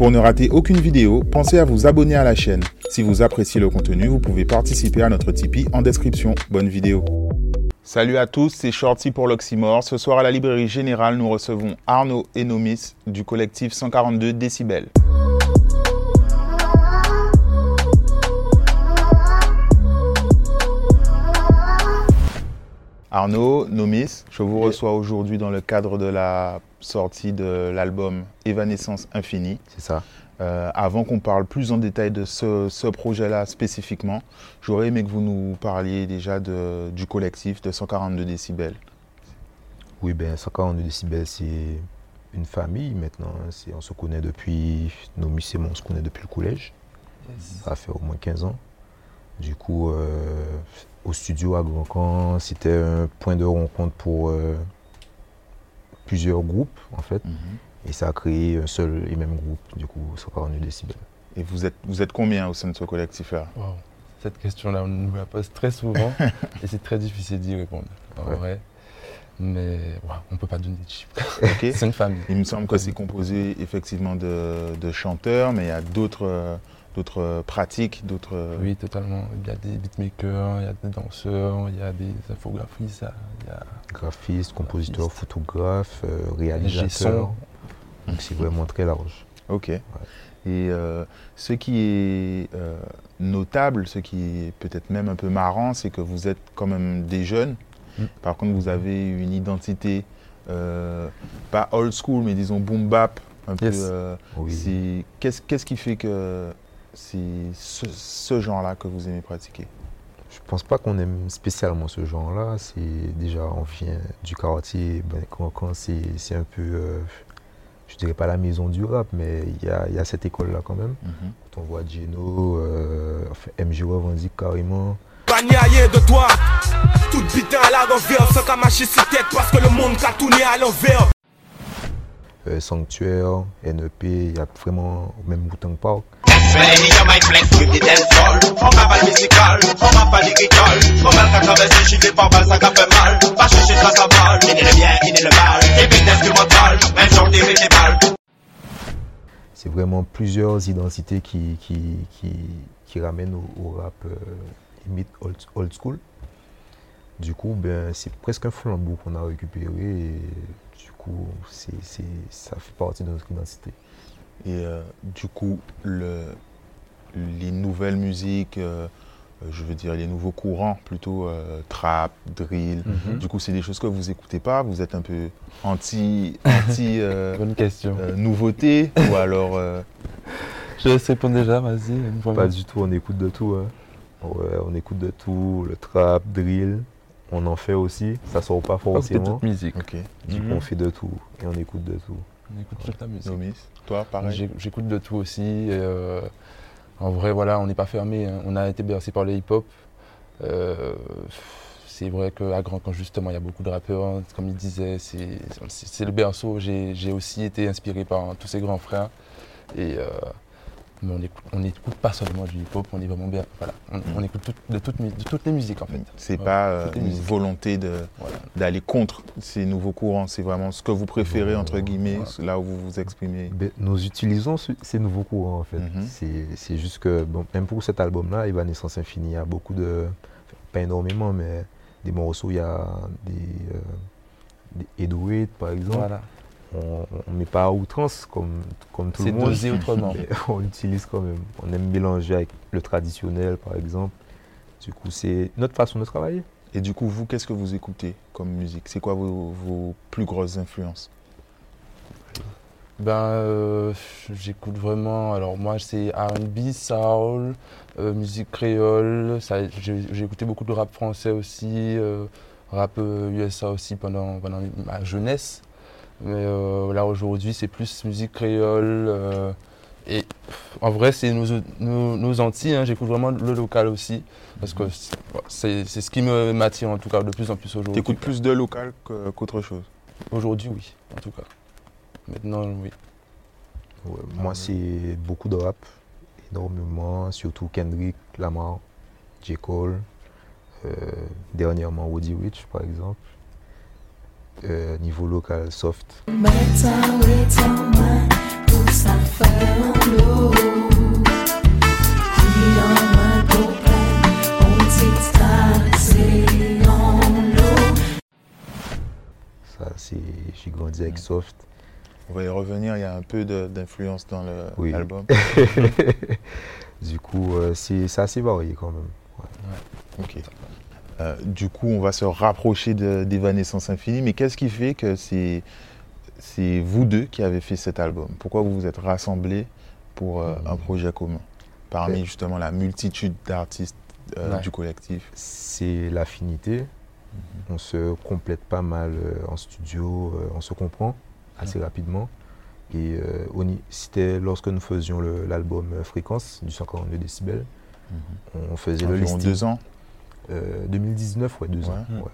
Pour ne rater aucune vidéo, pensez à vous abonner à la chaîne. Si vous appréciez le contenu, vous pouvez participer à notre Tipeee en description. Bonne vidéo. Salut à tous, c'est Shorty pour l'Oxymore. Ce soir à la Librairie Générale, nous recevons Arnaud et Nomis du collectif 142 décibels. Arnaud, Nomis, je vous reçois aujourd'hui dans le cadre de la sortie de l'album Évanescence Infinie. C'est ça. Euh, avant qu'on parle plus en détail de ce, ce projet-là spécifiquement, j'aurais aimé que vous nous parliez déjà de, du collectif de 142 décibels. Oui, ben 142 décibels, c'est une famille maintenant. hein. C'est- On se connaît depuis, Nomis et moi, on se connaît depuis le collège. Ça fait au moins 15 ans. Du coup, euh, au studio à Grand Camp, c'était un point de rencontre pour euh, plusieurs groupes, en fait. Et ça a créé un seul et même groupe, du coup, 142 décibels. Et vous êtes, vous êtes combien au sein de ce collectif-là Wow. Cette question-là, on nous la pose très souvent et c'est très difficile d'y répondre, en Ouais. vrai. Mais wow, on ne peut pas donner de chiffres. Ok. C'est une famille. Il me semble que c'est composé effectivement de, de chanteurs, mais il y a d'autres euh, d'autres euh, pratiques, d'autres. euh, Oui, totalement. Il y a des beatmakers, il y a des danseurs, il y a des infographistes, il y a Graphiste, compositeur, Graphiste. photographe, euh, son. réalisateur. Donc c'est vraiment très large. Ok. Et euh, ce qui est euh, notable, ce qui est peut-être même un peu marrant, c'est que vous êtes quand même des jeunes. Mm. Par contre, vous avez une identité euh, pas old school, mais disons boom bap. Un peu, Yes. euh, Oui. c'est- Qu'est-ce qu'est-ce qui fait que c'est ce, ce genre-là que vous aimez pratiquer? Je pense pas qu'on aime spécialement ce genre-là. C'est déjà, on vient du quartier. Ben, quand, quand c'est, c'est un peu, euh, je dirais pas la maison du rap, mais il y a, il y a cette école-là quand même. Quand on voit Geno, euh, enfin, MJ revendique carrément. Bagnaillé de toi Tout bitin à la revers Sans qu'à marcher sur tête Parce que le monde qu'a tourné à l'envers euh, Sanctuaire, NEP, il y a vraiment même Wu-Tang Park. C'est vraiment plusieurs identités qui, qui, qui, qui ramènent au, au rap euh, limite old, old school. Du coup, ben, c'est presque un flambeau qu'on a récupéré et coup, ça fait partie de notre identité. Et euh, du coup, le, les nouvelles musiques, euh, euh, je veux dire les nouveaux courants, plutôt euh, trap, drill, Mhm. du coup, c'est des choses que vous écoutez pas, vous êtes un peu anti, anti Bonne question. nouveauté, ou alors Je laisse répondre déjà, vas-y. Pas du tout, on écoute de tout. hein. Ouais, on écoute de tout, le trap, drill, on en fait aussi. Ça sort pas forcément. toute musique. ok, Du coup, Mhm. on fait de tout et on écoute de tout. On écoute toute la musique. Nomis, toi, pareil. J'écoute de tout aussi. et, euh, en vrai, voilà, on n'est pas fermé. hein. On a été bercé par le hip-hop. Euh, c'est vrai qu'à Grand Camp, justement, il y a beaucoup de rappeurs. hein. Comme il disait, c'est le berceau. J'ai j'ai aussi été inspiré par tous ces grands frères. Et euh, mais on n'écoute on pas seulement du hip-hop, on est vraiment bien. Voilà, on, on écoute tout- de, de toutes les musiques en fait. C'est Ouais, pas euh, une musiques. volonté Voilà. d'aller contre ces nouveaux courants, c'est vraiment ce que vous préférez, entre guillemets, Voilà. là où vous vous exprimez. Nous utilisons ce- ces nouveaux courants en fait. Mhm. C'est- C'est juste que, bon, même pour cet album-là, Evanescence Infinie, il y a beaucoup de. enfin, pas énormément, mais des morceaux, il y a des. Euh, des 808 par exemple. Voilà. On ne met pas à outrance comme, comme tout C'est le monde. dosé autrement. mais on l'utilise quand même. On aime mélanger avec le traditionnel par exemple. Du coup, c'est notre façon de travailler. Et du coup, vous, qu'est-ce que vous écoutez comme musique? C'est quoi vos, vos plus grosses influences? Ben, euh, j'écoute vraiment. Alors, moi, c'est RB, soul, euh, musique créole. J'ai j'ai écouté beaucoup de rap français aussi, euh, rap euh, USA aussi pendant, pendant ma jeunesse. Mais euh, là, aujourd'hui, c'est plus musique créole. euh, et pff, en vrai, c'est nos, nos, nos Antilles. hein, j'écoute vraiment le local aussi. Parce que c'est c'est- ce qui me m'attire, en tout cas, de plus en plus aujourd'hui. T'écoutes plus de local qu'autre chose? Aujourd'hui, oui, en tout cas. Maintenant, oui. Ouais, moi, c'est beaucoup de rap, énormément, surtout Kendrick, Lamar, J. Cole, euh, dernièrement Woody Rich par exemple. Euh, niveau local, soft. Ça, c'est, j'ai grandi avec soft. On va y revenir, il y a un peu d'influence dans l'album. Oui. du coup, euh, c'est, assez varié quand même. Ouais. Ok. Euh, du coup, on va se rapprocher de- d'Evanescence Infinie, mais qu'est-ce qui fait que c'est vous deux qui avez fait cet album? Pourquoi vous vous êtes rassemblés pour euh, un projet commun? Parmi Ouais. justement la multitude d'artistes euh, Ouais. du collectif. C'est l'affinité. On se complète pas mal euh, en studio, euh, on se comprend assez rapidement. Et euh, c'était lorsque nous faisions l'album euh, Fréquence du 142 décibels. On faisait le listing. deux ans. Euh, 2019, ouais, deux ans. Ouais.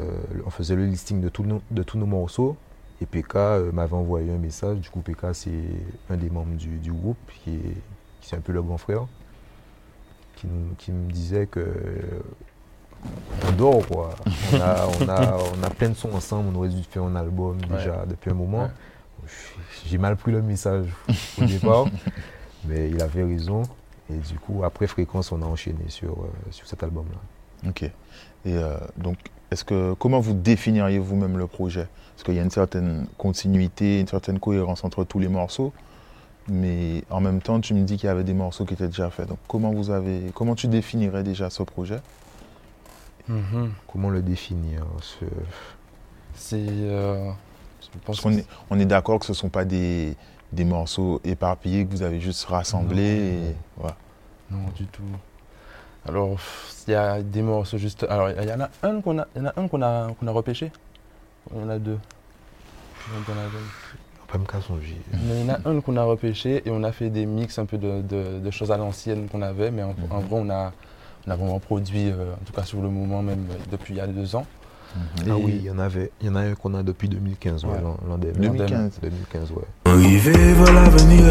Euh, on faisait le listing de tous nos, de tous nos morceaux. Et PK euh, m'avait envoyé un message. Du coup, PK, c'est un des membres du, du groupe, qui est, qui est un peu le grand frère, qui, nous- qui me disait que euh, on dort, quoi. On a, on, a, on a plein de sons ensemble, on aurait dû faire un album déjà depuis un moment. J'ai mal pris le message au départ, mais il avait raison. Et du coup, après Fréquence, on a enchaîné sur, euh, sur cet album-là. Ok. Et euh, donc, est-ce que comment vous définiriez vous-même le projet? Parce qu'il y a une certaine continuité, une certaine cohérence entre tous les morceaux, mais en même temps, tu me dis qu'il y avait des morceaux qui étaient déjà faits. Donc, comment vous avez, comment tu définirais déjà ce projet? Mhm. Comment le définir ce- C'est. euh, je pense Parce qu'on est, on est d'accord que ce ne sont pas des, des morceaux éparpillés que vous avez juste rassemblés. Et, voilà. Non, du tout. Alors, il y a des morceaux juste. Alors, il y en a un qu'on a, il y en a, un qu'on a, qu'on a repêché. Il y en a deux. Pas me il y en a un qu'on a repêché et on a fait des mix un peu de, de- de choses à l'ancienne qu'on avait, mais en, en vrai, on a, on a vraiment produit, euh, en tout cas sur le moment, même euh, depuis il y a deux ans. Ah oui, il y en avait. Il y en a un qu'on a depuis 2015, ouais, Ouais. l'an- dernier. 2015. 2015, ouais. Arrivé vers l'avenir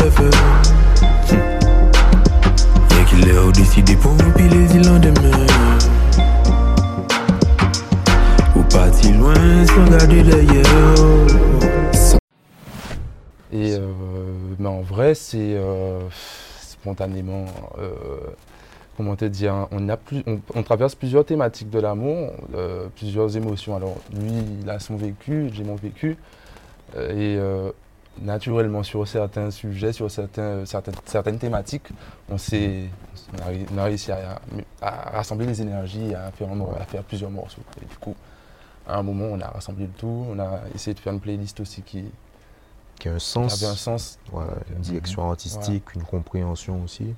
Et qu'il est décidé pour remplir les îles lendemain Ou parti loin sans garder derrière Sans Et euh, mais en vrai, c'est euh, spontanément, euh, comment te dire, hein, on, a plus, on, on traverse plusieurs thématiques de l'amour, euh, plusieurs émotions. Alors lui, il a son vécu, j'ai mon vécu, euh, et euh, naturellement sur certains sujets, sur certains, certaines, certaines thématiques, on s'est, on a, réussi à, à rassembler les énergies, à faire, à plusieurs morceaux. Et du coup, à un moment, on a rassemblé le tout, on a essayé de faire une playlist aussi qui, Qui a un qui sens. avait un sens. Voilà, une direction artistique, une compréhension aussi.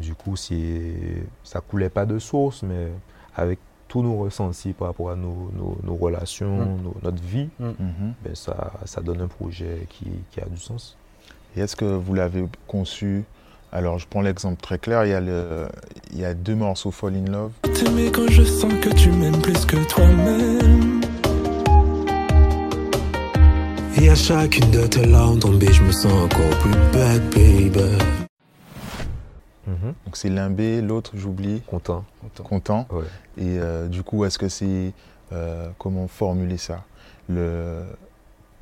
Du coup, c'est- ça coulait pas de source, mais avec tous nos ressentis par rapport à nos, nos- nos relations, Mm. nos- notre vie, Mhm. ben ça, ça donne un projet qui, qui a du sens. Et est-ce que vous l'avez conçu? Alors, je prends l'exemple très clair. Il y, a le, il y a deux morceaux Fall in Love. t'aimer quand je sens que tu m'aimes plus que toi-même Et à chacune de tes larmes tombées Je me sens encore plus bad baby Mhm. Donc, c'est Limbé, l'autre, j'oublie, Content. Content. Content. Ouais. Et euh, du coup, est-ce que c'est. euh, comment formuler ça? Le-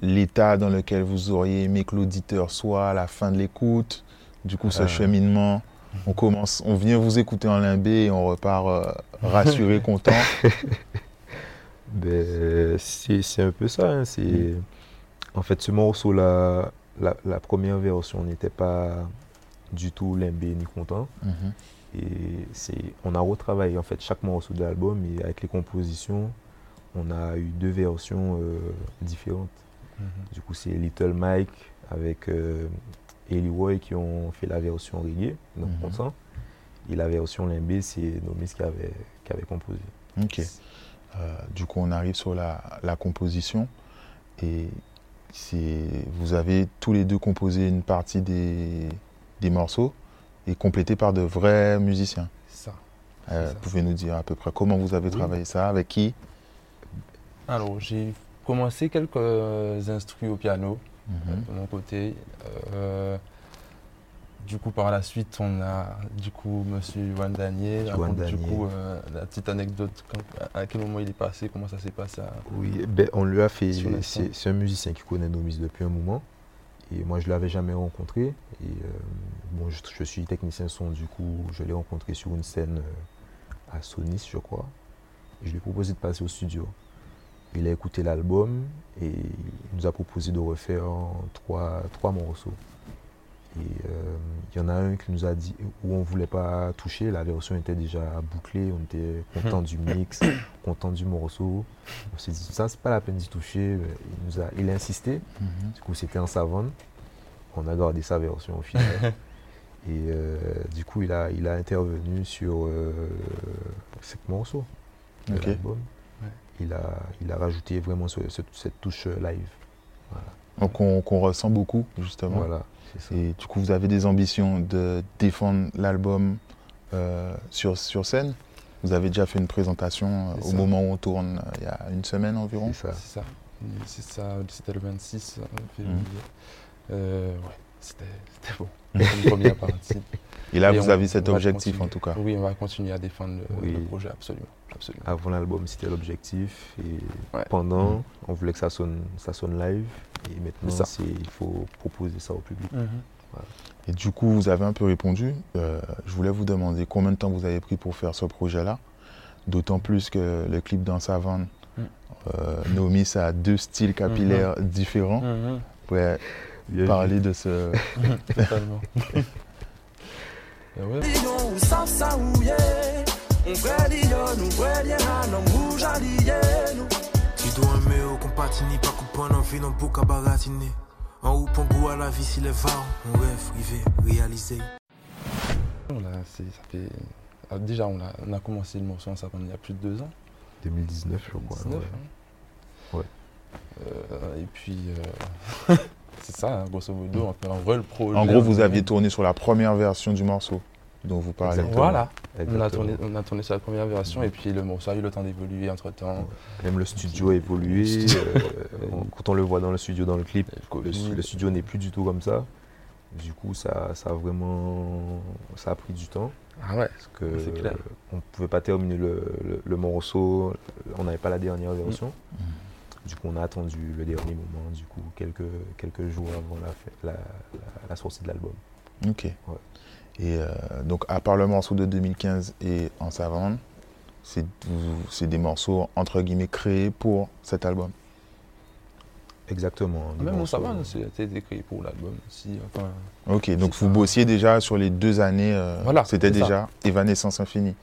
L'état dans lequel vous auriez aimé que l'auditeur soit à la fin de l'écoute, du coup, ce Ah. cheminement. On commence, on vient vous écouter en limbé et on repart euh, rassuré, content. Ben, c'est un peu ça. hein, c'est En fait, ce morceau-là, la, la première version n'était pas du tout limbé ni content. Mhm. Et c'est, on a retravaillé en fait chaque morceau de l'album et avec les compositions, on a eu deux versions euh, différentes. Mhm. Du coup, c'est Little Mike avec euh, Eli Roy qui ont fait la version reggae, donc Mhm. content. Et la version limbé, c'est Nomis qui avait, qui avait composé. Ok. Euh, du coup, on arrive sur la, la composition. Et vous avez tous les deux composé une partie des, des morceaux et complété par de vrais musiciens. Ça. Euh, ça. Pouvez-nous dire à peu près comment vous avez Oui. travaillé ça Avec qui? Alors, j'ai commencé quelques instrus au piano Mhm. de mon côté. Euh, du coup, par la suite, on a du coup Monsieur Juan Daniel. Juan raconte, Du Daniel. coup, euh, la petite anecdote, quand- à quel moment il est passé, comment ça s'est passé. à- Oui, ben, on lui a fait. C'est c'est un musicien qui connaît Nomis depuis un moment. Et moi, je ne l'avais jamais rencontré. Et euh, bon, je, suis technicien son, du coup, je l'ai rencontré sur une scène euh, à Sonis, je crois. Je lui ai proposé de passer au studio. Il a écouté l'album et il nous a proposé de refaire trois, trois morceaux. Et euh, il y en a un qui nous a dit où on ne voulait pas toucher, la version était déjà bouclée, on était content du mix, content du morceau. On s'est dit, ça, c'est pas la peine d'y toucher. Il, nous a, il a insisté, du coup, c'était en savane. On a gardé sa version au final. Et euh, du coup, il a, il a intervenu sur euh, cinq morceaux de l'album. Il, a, il a rajouté vraiment ce- ce- cette touche live. Donc on- qu'on ressent beaucoup justement. Voilà, ça. Et du coup, vous avez des ambitions de défendre l'album euh, sur, sur scène? Vous avez déjà fait une présentation euh, au ça. moment où on tourne, euh, il y a une semaine environ? C'est ça. C'est ça. C'est ça, c'était le 26 février. Euh, ouais, c'était. C'était une première partie. Et là, Et vous on- avez cet objectif en tout cas. Oui, on va continuer à défendre le, Oui. le projet, absolument. absolument. Avant l'album, c'était l'objectif. Et Ouais. pendant, on voulait que ça sonne, ça sonne live. Et maintenant, il faut proposer ça au public. Et du coup, vous avez un peu répondu. Euh, je voulais vous demander combien de temps vous avez pris pour faire ce projet-là. D'autant plus que le clip dans Savane, Mm. euh, Naomi, ça a deux styles capillaires différents. Vous parler de ce. Totalement. Ouais. On a ça fait... déjà, on a, on a commencé le morceau il y a plus de deux ans. 2019, je crois. 19, ouais. hein. Ouais. Euh, et puis, euh, c'est ça, hein, grosso modo, on fait un vrai le projet. En gros, vous aviez tourné sur la première version du morceau dont vous parlez. Exactement. Voilà, on a, tourné, on a tourné sur la première version et puis le morceau a eu le temps d'évoluer entre temps. Même le studio a évolué. euh, quand on le voit dans le studio, dans le clip, le, studio n'est plus du tout comme ça. Du coup, ça, ça a vraiment ça a pris du temps. Ah ouais, Parce que C'est clair. on ne pouvait pas terminer le, le- le morceau, on n'avait pas la dernière version. Du coup, on a attendu le dernier moment, du coup, quelques, quelques jours avant la, la, la- la sortie de l'album. Ok. Et euh, donc, à part le morceau de 2015 et En Savane, c'est des morceaux entre guillemets créés pour cet album. Exactement. Même morceaux- ça va, c'était écrit pour l'album aussi. Enfin, Ok, donc vous ça. bossiez déjà sur les deux années. euh, Voilà, C'était c'est ça. déjà Evanescence Infinie. euh,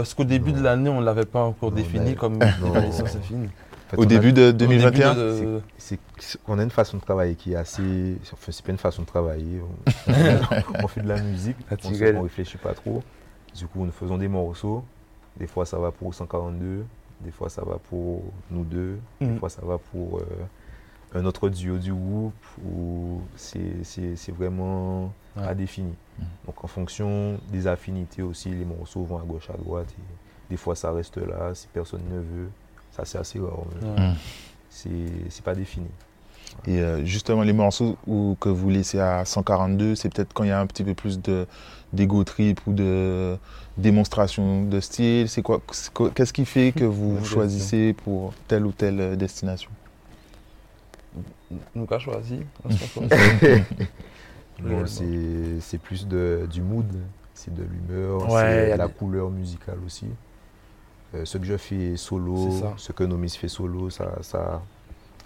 parce qu'au début de l'année, on ne l'avait pas encore Non, défini mais- comme Non. Evanescence Infinie. Au on a- début de Au début 2021 de- c'est c'est qu'on a une façon de travailler qui est assez. Enfin, c'est pas une façon de travailler. On, on fait de la musique, on ne réfléchit pas trop. Du coup, nous faisons des morceaux. Des fois, ça va pour 142. Des fois, ça va pour nous deux. Des Mhm. fois, ça va pour euh, un autre duo du groupe. Ou c'est c'est- c'est vraiment Ouais. à définir. Mhm. Donc, en fonction des affinités aussi, les morceaux vont à gauche, à droite. Et des fois, ça reste là si personne ne veut. Ça, c'est assez rare. Mm. C'est c'est pas défini. Et euh, justement, les morceaux où, que vous laissez à 142, c'est peut-être quand il y a un petit peu plus de d'ego trip ou de démonstration de style. C'est quoi Qu'est-ce qui fait que vous choisissez pour telle ou telle euh, destination? Nous, qu'a choisi. Bon, c'est c'est plus de, du mood, c'est de l'humeur, Ouais, c'est la des- couleur musicale aussi. Euh, ce que je fais solo, ce que Nomis fait solo, ça, ça,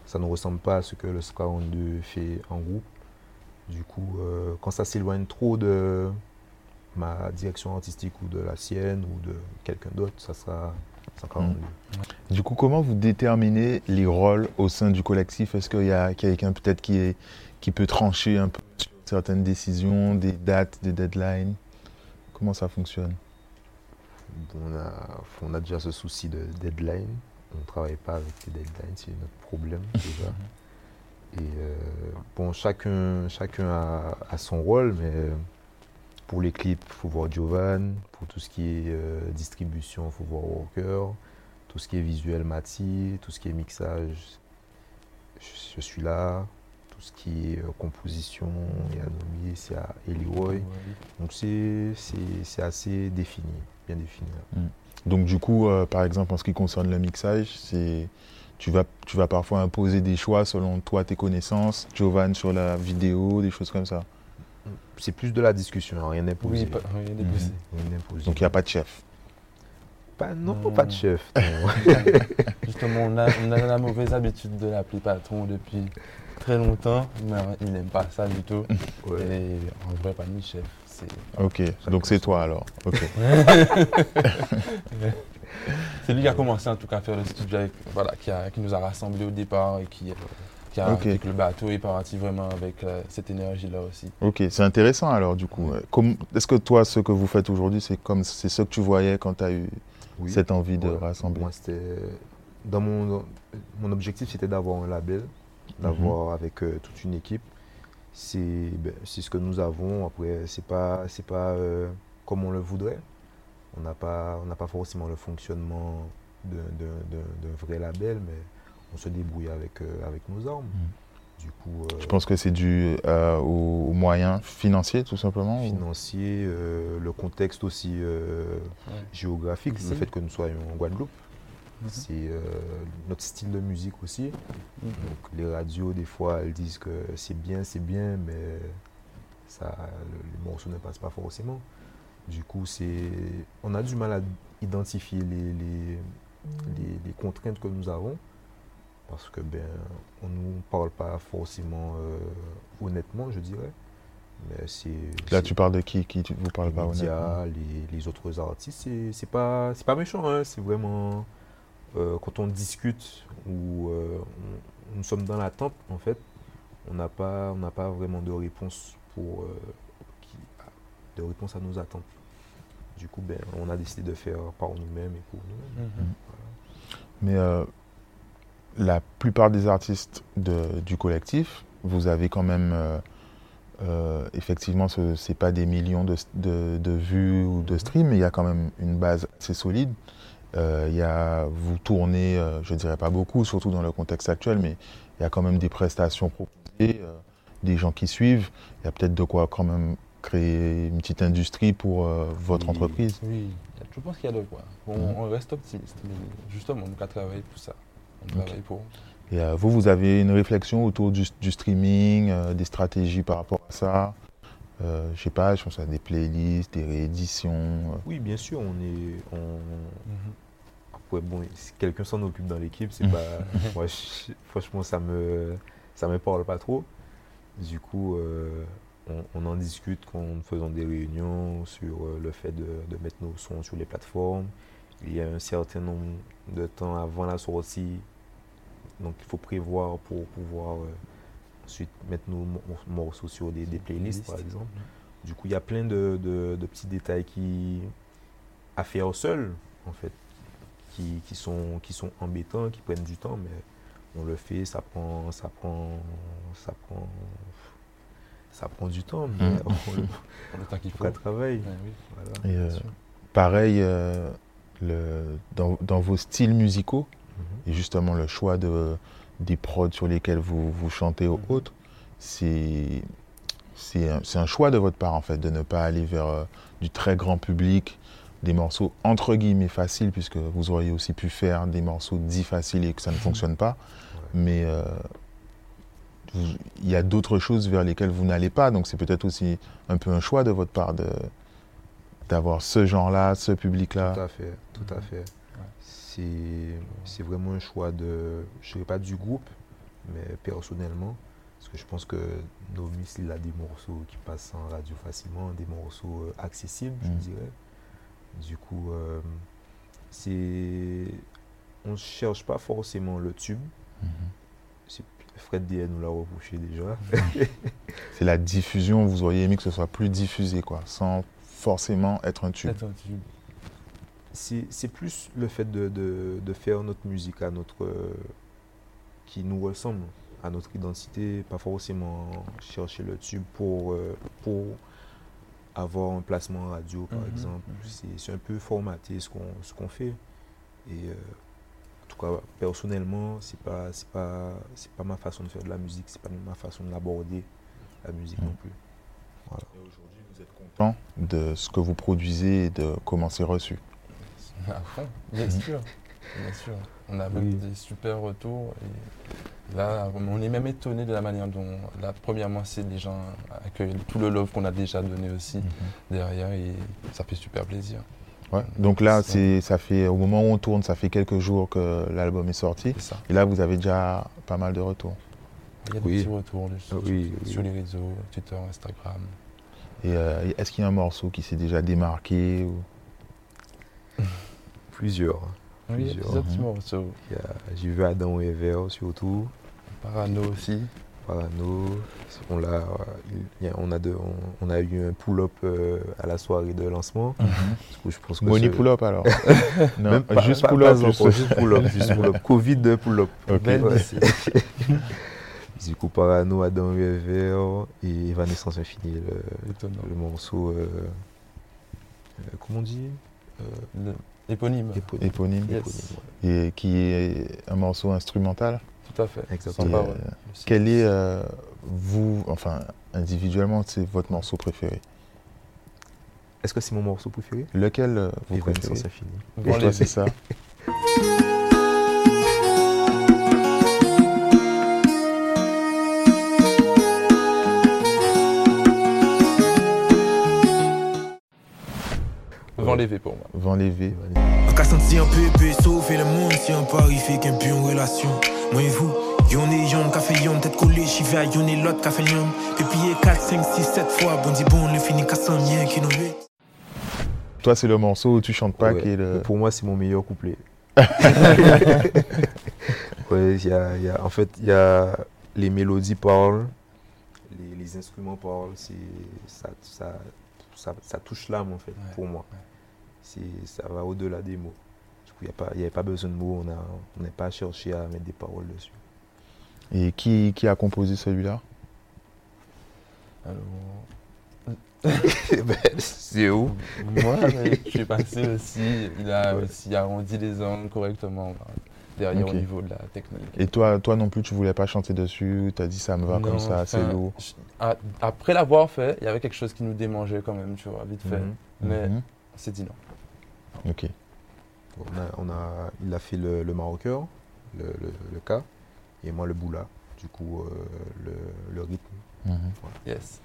ça ne ressemble pas à ce que le 42 fait en groupe. Du coup, euh, quand ça s'éloigne trop de ma direction artistique ou de la sienne ou de quelqu'un d'autre, ça sera 142. Du coup, comment vous déterminez les rôles au sein du collectif? Est-ce qu'il y a quelqu'un peut-être qui, est, qui peut trancher un peu sur certaines décisions, des dates, des deadlines? Comment ça fonctionne? On a, on a déjà ce souci de deadline. On ne travaille pas avec les deadlines, c'est notre problème déjà. Et euh, bon, chacun, chacun a, a son rôle, mais pour les clips, il faut voir Jovan. Pour tout ce qui est euh, distribution, il faut voir Walker. Tout ce qui est visuel, Mati. Tout ce qui est mixage, je, je suis là. Tout ce qui est euh, composition, il y a Nomi, c'est à Eliroy. Donc c'est assez défini, bien défini. là. Donc du coup, euh, par exemple, en ce qui concerne le mixage, c'est tu vas, tu vas parfois imposer des choix selon toi, tes connaissances, Jovan sur la vidéo, des choses comme ça. C'est plus de la discussion, hein, rien n'est posé. Oui, pas- rien n'est posé. Rien n'est posé. Donc il n'y a pas de chef. Pas, non, pas de chef. Justement, on a, on a la mauvaise habitude de l'appeler patron depuis très longtemps, mais il n'aime pas ça du tout. Ouais. Et en vrai, pas ni chef. Ok, donc c'est toi alors. C'est lui qui a commencé en tout cas à faire le studio, avec- voilà, qui, a- qui nous a rassemblés au départ et qui, qui a Ok. fait que le bateau est parti vraiment avec euh, cette énergie-là aussi. Ok, c'est intéressant alors du coup. Est-ce que toi, ce que vous faites aujourd'hui, c'est comme c'est ce que tu voyais quand tu as eu Oui. cette envie de Ouais, rassembler? Moi, c'était. Dans mon, mon objectif, c'était d'avoir un label, d'avoir avec euh, toute une équipe. C'est ben, c'est ce que nous avons. Après, c'est pas, c'est pas euh, comme on le voudrait. On n'a pas, on n'a pas forcément le fonctionnement d'un d'un- d'un- d'un vrai label, mais on se débrouille avec, euh, avec nos armes. Du coup, euh, Je pense que c'est dû euh, aux, aux moyens financiers tout simplement. ou- financier, euh, le contexte aussi euh, Ouais. géographique, le fait que nous soyons en Guadeloupe. Mhm. C'est euh, notre style de musique aussi. Mhm. Donc les radios, des fois, elles disent que c'est bien, c'est bien, mais ça, le- les morceaux ne passent pas forcément. Du coup, c'est, on a du mal à identifier les, les, les- les contraintes que nous avons parce que ben, on ne nous parle pas forcément euh, honnêtement, je dirais. Mais c'est Là, tu parles de qui Qui tu vous parles les pas honnêtement? les, les autres artistes, c'est- c'est pas, c'est pas méchant, hein, c'est vraiment euh, quand on discute ou euh, on- nous sommes dans l'attente, en fait, on n'a pas, on n'a pas vraiment de réponse pour euh, qui- de réponse à nos attentes. Du coup, ben, on a décidé de faire par nous-mêmes et pour nous-mêmes. Mhm. Mais euh, la plupart des artistes de- du collectif, vous avez quand même, euh, euh, effectivement, ce n'est pas des millions de, de- de vues ou de streams, mais il y a quand même une base assez solide. Euh, il y a, vous tournez, euh, je ne dirais pas beaucoup, surtout dans le contexte actuel, mais il y a quand même des prestations proposées, euh, des gens qui suivent. Il y a peut-être de quoi quand même créer une petite industrie pour euh, votre Oui. entreprise. Oui, je pense qu'il y a de quoi. On, Mhm. on reste optimiste, mais justement, on a travaillé pour ça. On travaille pour. Et euh, vous, vous avez une réflexion autour du, du streaming, euh, des stratégies par rapport à ça? Euh, Je sais pas, je pense à des playlists, des rééditions. euh. Oui, bien sûr, on est. on- Mhm. Après, bon, si quelqu'un s'en occupe dans l'équipe, c'est Mm. pas. moi, je- franchement, ça me, ça me parle pas trop. Du coup, euh, on, on en discute quand nous faisons des réunions sur euh, le fait de, de mettre nos sons sur les plateformes. Il y a un certain nombre de temps avant la sortie, donc il faut prévoir pour pouvoir euh, ensuite mettre nos mor- morceaux sur des, des playlists, par exemple. Du coup, il y a plein de, de- de petits détails qui, à faire seul, en fait, qui, qui sont, qui sont embêtants, qui prennent du temps, mais on le fait, ça prend, ça prend, ça prend, ça prend du temps, mais Mhm. on le le temps qu'il faut. faut travail. Ouais, oui, Voilà. Et, euh, pareil, euh, le, dans, dans vos styles musicaux, Mhm. et justement le choix de, des prods sur lesquels vous, vous chantez ou Mhm. autres, c'est c'est un, c'est un choix de votre part en fait, de ne pas aller vers euh, du très grand public, des morceaux entre guillemets faciles, puisque vous auriez aussi pu faire des morceaux dits faciles et que ça ne fonctionne pas. Mais euh, il y a d'autres choses vers lesquelles vous n'allez pas, donc c'est peut-être aussi un peu un choix de votre part de d'avoir ce genre-là, ce public-là. Tout à fait, tout à fait. C'est c'est vraiment un choix de, je dirais pas du groupe, mais personnellement, parce que je pense que Nomis, il a des morceaux qui passent en radio facilement, des morceaux euh, accessibles, je Mm. dirais. Du coup, euh, c'est, on ne cherche pas forcément le tube. Mhm. Fred DN nous l'a reproché déjà. C'est la diffusion, vous auriez aimé que ce soit plus diffusé, quoi, sans forcément être un tube. C'est c'est plus le fait de, de- de faire notre musique à notre euh, qui nous ressemble à notre identité pas forcément chercher le tube pour euh, pour avoir un placement radio par Mhm, exemple mhm. c'est c'est un peu formaté ce qu'on ce qu'on fait et euh, en tout cas personnellement c'est pas c'est pas c'est pas ma façon de faire de la musique c'est pas ma façon d'aborder la musique Mhm. non plus Et aujourd'hui, vous êtes content de ce que vous produisez et de comment c'est reçu. À fond, bien sûr. Bien sûr. On a Oui. des super retours. Et là, on est même étonné de la manière dont, là, premièrement, c'est les gens accueillent tout le love qu'on a déjà donné aussi derrière et ça fait super plaisir. Ouais. Donc là, C'est- ça fait, au moment où on tourne, ça fait quelques jours que l'album est sorti. Et là, vous avez déjà pas mal de retours. Il y a Oui. des petits retours dessus, oui, oui. sur les réseaux, Twitter, Instagram. Et euh, est-ce qu'il y a un morceau qui s'est déjà démarqué ou... Plusieurs. Oui, Plusieurs. y a- J'ai vu Adam et Ever surtout. Parano aussi. Parano. On, l'a, il y a- on, a, de- on, on a eu un pull-up euh, à la soirée de lancement. Du coup, je pense que Money ce- pull-up alors Non, Même pas- juste pas- pull-up. pas juste- pull-up. juste pull-up. Covid de pull-up. Ok. Belle Ouais. aussi. Du coup, Parano, Adam et Ever et Evanescence Infinie, le, Étonnant. le morceau. euh, euh, comment on dit Euh, Éponyme. éponyme. Yes. Et qui est un morceau instrumental. Tout à fait. Exactement. Et, euh, quel est, euh, vous, enfin, individuellement, c'est votre morceau préféré? Est-ce que c'est mon morceau préféré? Lequel euh, vous préférez? Evanescence Infinie. Et Vent toi, les- c'est ça? Vent lévé pour moi. Vent lévé. Un cas senti un peu épais, sauver le monde si un pari fait qu'un pion en relation. Moi et vous, yon et yon, café yon, tête collée, j'y vais à yon et l'autre café yon. Pépillé 4, 5, 6, 7 fois, bon dit bon, le fini cassant mien qui nous met. Toi, c'est le morceau où tu chantes pas Ouais. qui est le. Pour moi, c'est mon meilleur couplet. ouais, il y a, y a- en fait, il y a les mélodies parlent, les, les instruments parlent, c'est ça, ça, ça, ça touche l'âme en fait Ouais, pour moi. ouais. C'est ça va au-delà des mots. Du coup, il n'y avait pas besoin de mots, on n'a pas cherché à mettre des paroles dessus. Et qui, qui a composé celui-là? Alors, Ben, c'est où? Moi, mais je suis passé aussi. Il a Ouais. aussi arrondi les angles correctement bah, derrière Ok. au niveau de la technique. Et toi, toi non plus, tu voulais pas chanter dessus? Tu as dit ça me va comme ça, c'est lourd. je- Après l'avoir fait, il y avait quelque chose qui nous démangeait quand même, tu vois, vite fait. Mhm. Mais Mhm. on s'est dit non. Ok. on a, on a, Il a fait le, le marocain, le, le, le cas, et moi le boula. Du coup, euh, le, le rythme. Mhm. Yes.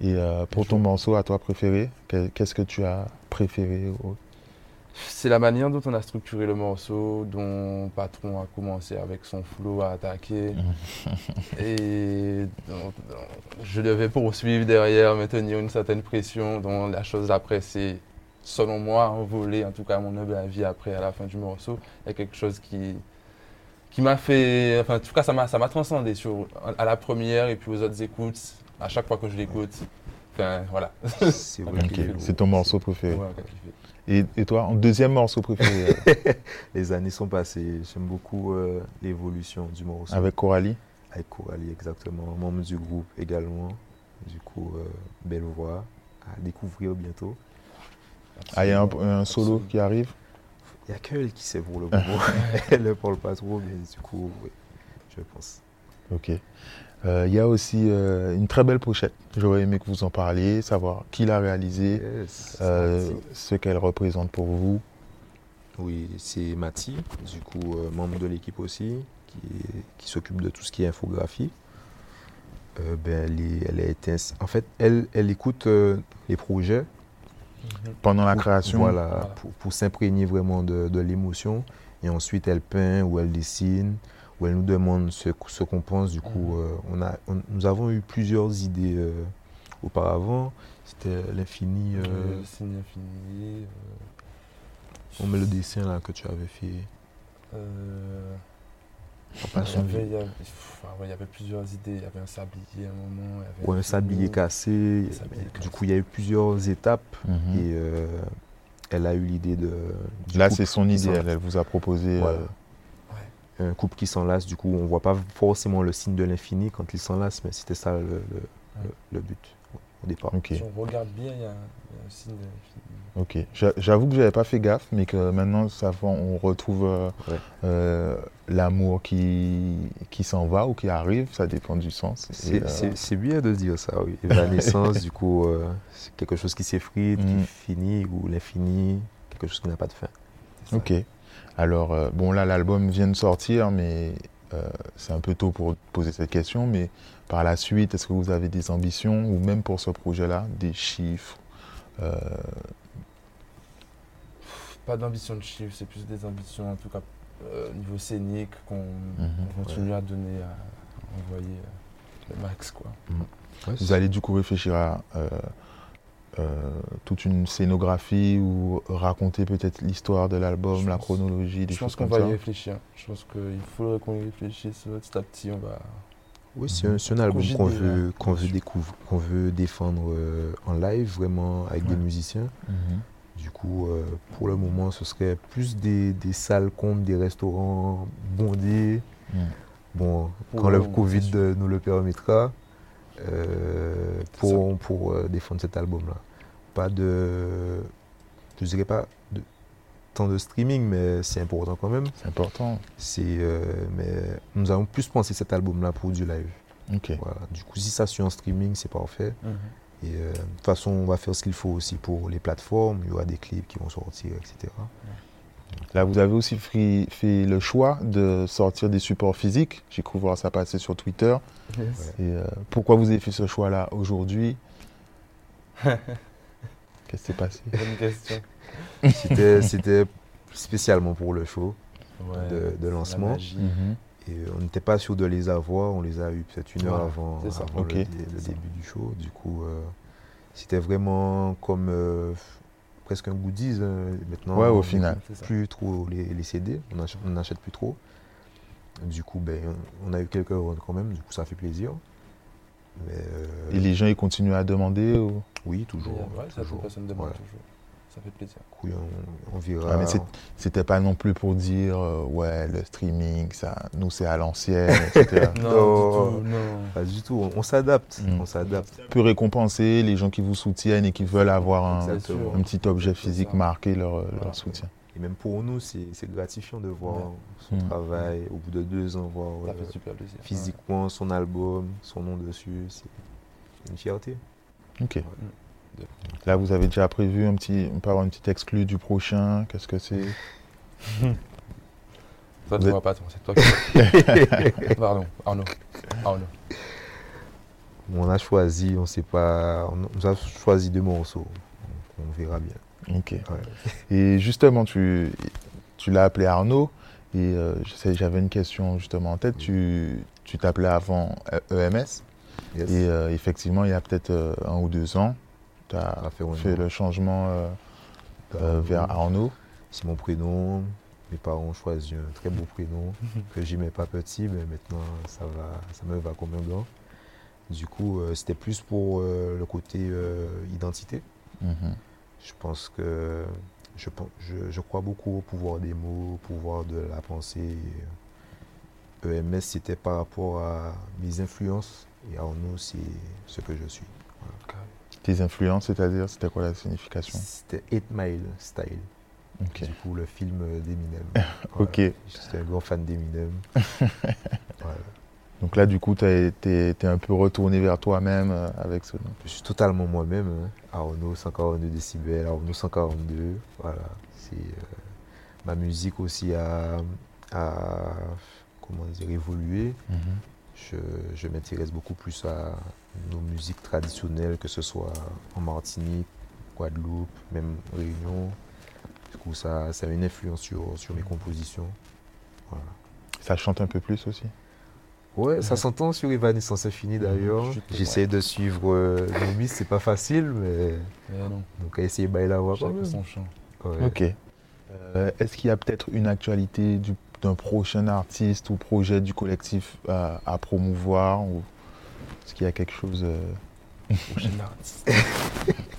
Et euh, pour ton morceau à toi préféré, que- qu'est-ce que tu as préféré au- C'est la manière dont on a structuré le morceau, dont Patron a commencé avec son flow à attaquer. Et donc, donc, je devais poursuivre derrière, me tenir une certaine pression. dont la chose après, c'est, selon moi, envolé, en tout cas mon humble avis après, à la fin du morceau. Il y a quelque chose qui, qui m'a fait. Enfin, en tout cas, ça m'a, ça m'a transcendé sur, à la première et puis aux autres écoutes. À chaque fois que je l'écoute. Enfin, voilà. C'est ton morceau préféré. Ouais. Et, et toi, en deuxième morceau préféré euh, Les années sont passées. J'aime beaucoup euh, l'évolution du morceau. avec Coralie Avec Coralie, exactement. Membre du groupe également. Du coup, euh, belle voix à découvrir bientôt. Ah, il y a un, solo Absolument. qui arrive Il n'y a qu'elle qui sait pour le moment. Elle ne parle pas trop, mais du coup, oui, je pense. Ok. Euh, Il y a aussi euh, une très belle pochette. J'aurais aimé que vous en parliez, savoir qui l'a réalisée, Yes, euh, ce qu'elle représente pour vous. Oui, c'est Mati, du coup, membre de l'équipe aussi, qui, s'occupe de tout ce qui est infographie. Ben, elle, est- elle en fait, elle, elle écoute les projets Pendant la pour- création, Voilà, Voilà. pour, pour s'imprégner vraiment de, de l'émotion. Et ensuite, elle peint ou elle dessine, ou elle nous demande ce, ce qu'on pense. Du coup, euh, on a, on- nous avons eu plusieurs idées euh, auparavant. C'était l'infini. euh, Le signe infini. on met le dessin là que tu avais fait. Il, y avait, vie. il, y avait, pff, ouais, il y avait plusieurs idées. Il y avait un sablier à un moment. il y avait Ou un sablier cassé. Un sablier Du cassé. coup, il y a eu plusieurs étapes. Mhm. Et euh, elle a eu l'idée de. là couple c'est son idée, elle, elle vous a proposé. Voilà. euh, Un couple qui s'enlace, du coup, on voit pas forcément le signe de l'infini quand ils s'enlacent, mais c'était ça le, le- le- le but au départ. Si on regarde bien, il y a, il y a un signe de l'infini. ok. J'a- J'avoue que j'avais pas fait gaffe, mais que maintenant ça on retrouve euh, Ouais. euh, l'amour qui, qui s'en va ou qui arrive, ça dépend du sens. C'est euh, c'est- bien de dire ça, oui. Évanescence, du coup, euh, c'est quelque chose qui s'effrite, Mm. qui finit, ou l'infini, quelque chose qui n'a pas de fin. Ok. Alors, euh, bon, là, l'album vient de sortir, mais euh, c'est un peu tôt pour poser cette question. Mais par la suite, est-ce que vous avez des ambitions, ou même pour ce projet-là, des chiffres euh, pas d'ambition de chiffre, c'est plus des ambitions, en tout cas, euh, niveau scénique, qu'on Mhm. on continue à donner, à, envoyer euh, le max, quoi. Vous allez du coup réfléchir à toute une scénographie ou raconter peut-être l'histoire de l'album, la chronologie, des Je pense choses qu'on comme va ça. y réfléchir. Je pense qu'il faudrait qu'on y réfléchisse petit à petit. On va... Oui, c'est un, album qu'on veut, ouais. qu'on veut découvrir, qu'on veut défendre euh, en live, vraiment avec des musiciens. Mhm. Du coup, euh, pour le moment, ce serait plus des, des salles contre des restaurants bondés. Mm. Bon, Pour quand le Covid euh, nous le permettra, euh, pour, pour euh, défendre cet album-là. Pas de, je dirais pas de, tant de streaming, mais c'est important quand même. C'est important. C'est, euh, mais nous avons plus pensé cet album-là pour du live. Voilà. Du coup, si ça suit en streaming, c'est parfait. Et euh, de toute façon, on va faire ce qu'il faut aussi pour les plateformes. Il y aura des clips qui vont sortir, etc. Là, vous avez aussi fait le choix de sortir des supports physiques. J'ai cru voir ça passer sur Twitter. Et euh, pourquoi vous avez fait ce choix-là aujourd'hui? Qu'est-ce qui s'est passé? Bonne question. C'était, c'était spécialement pour le show Ouais, de, de la lancement. Mhm. Et on n'était pas sûr de les avoir. On les a eu peut-être une heure Ouais, avant, le début du show. Du coup, euh, c'était vraiment comme euh, presque un goodies. hein. Maintenant, Ouais, au on final. Plus trop les, les CD, on n'achète, on n'achète plus trop. Du coup, ben, on a eu quelques runs quand même, du coup ça fait plaisir. Mais euh, Et les gens, ils continuent à demander ou... oui, toujours. Ouais, ça, personne demande Ouais. toujours. Ça fait plaisir. On, on verra. Mais c'est- C'était pas non plus pour dire, euh, ouais, le streaming, ça, nous, c'est à l'ancienne, etc. Non, Non. du tout, non. Pas du tout, on, on s'adapte. On s'adapte. peut récompenser les gens qui vous soutiennent et qui veulent avoir un, petit objet physique marqué leur, soutien. Et même pour nous, c'est gratifiant de voir Ouais. son Mm. travail au bout de deux ans, voir Ça euh, fait super plaisir. physiquement son album, son nom dessus. C'est une fierté. Ok. Là, vous avez déjà prévu un petit, on peut avoir une petite exclue du prochain. Qu'est-ce que c'est Toi, tu êtes- vois pas, c'est toi qui. Pardon, Arnaud. Arnaud. On a choisi, on sait pas, on a choisi deux morceaux. Donc, on verra bien. Ok. Ouais. Et justement, tu, tu l'as appelé Arnaud. Et euh, j'avais une question justement en tête. Tu, tu t'appelais avant euh, EMS. Yes. Et euh, effectivement, il y a peut-être euh, un ou deux ans, tu as fait le changement euh, euh, vers Arnaud. C'est mon prénom. Mes parents ont choisi un très beau prénom que j'aimais pas petit, mais maintenant ça va, ça me va comme un blanc. Du coup, euh, c'était plus pour euh, le côté euh, identité. Mhm. Je pense que je, pen- je, je crois beaucoup au pouvoir des mots, au pouvoir de la pensée. Et, EMS, c'était par rapport à mes influences. Et Arnaud, c'est ce que je suis. Tes influences, c'est-à-dire, c'était quoi la signification? C'était 8 Mile Style. Du coup, le film d'Eminem. Ok. J'étais un grand fan d'Eminem. Voilà. Donc là, du coup, tu es, un peu retourné vers toi-même euh, avec ce nom. Je suis totalement moi-même. hein. Arnaud 142 décibels, Arnaud 142. Voilà. C'est, euh, ma musique aussi a, a, comment dire, évolué. Je, je m'intéresse beaucoup plus à nos musiques traditionnelles, que ce soit en Martinique, Guadeloupe, même Réunion. Du coup, ça, ça a une influence sur, sur mes compositions. Voilà. Ça chante un peu plus aussi? Ouais, ça s'entend sur Evanescence Infinie d'ailleurs. Je- J'essaie de suivre euh, c'est pas facile, mais non, donc à essayer de la voix quand chacun même. son chant. Ouais. Ok. Euh, Est-ce qu'il y a peut-être une actualité du- d'un prochain artiste ou projet du collectif à, à promouvoir ou Est-ce qu'il y a quelque chose euh, Prochain artiste.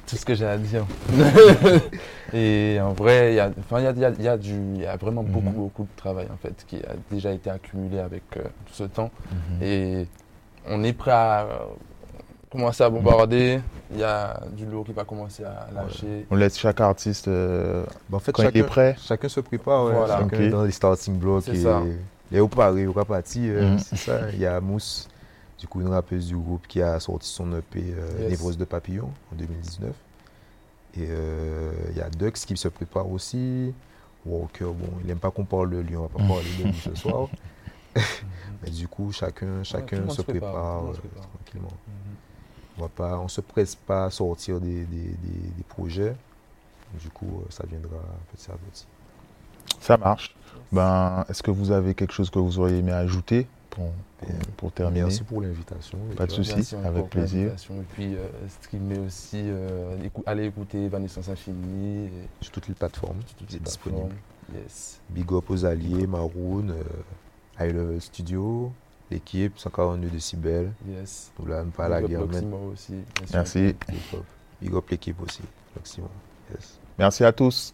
Tout ce que j'ai à dire. Et en vrai, il y a, enfin, y a, y a- y a du, il y a vraiment Mhm. beaucoup, beaucoup de travail en fait qui a déjà été accumulé avec euh, tout ce temps. Mhm. Et on est prêt à euh, commencer à bombarder. Il y a du lourd qui va commencer à lâcher. On laisse chaque artiste euh, Bah, en fait, quand il chacun, est prêt. chacun se prépare, ouais. Voilà. chacun dans les starting blocks. C'est et ça. Il est au Paris, au Rapati, euh, Mhm. c'est ça. Il y a Mousse, du coup, une rappeuse du groupe qui a sorti son EP euh, Yes. Névrose de Papillon en 2019. Et euh, il y a Dux qui se prépare aussi. Walker, bon, il n'aime pas qu'on parle de lui, on va pas parler de lui ce soir. Mais du coup, chacun, chacun prépare, se prépare. tranquillement. Mhm. On va pas, on se presse pas à sortir des, des- des- des projets. Du coup, euh, ça viendra petit à petit. Ça marche. Ben, Est-ce que vous avez quelque chose que vous auriez aimé ajouter pour, pour, pour terminer? Merci pour l'invitation. Pas de souci. Merci avec encore pour plaisir. l'invitation. Et puis, euh, streamer aussi, euh, écou- allez écouter Evanescence Infinie. et Sur toutes les plateformes, toutes c'est les disponible. Yes. Big up aux alliés, Maroon, euh, I Love Studio, l'équipe, 142 décibels. Yes. Nous l'avons pas la guerre. aussi. Merci. Big up l'équipe aussi. Maximum. Yes. Merci à tous.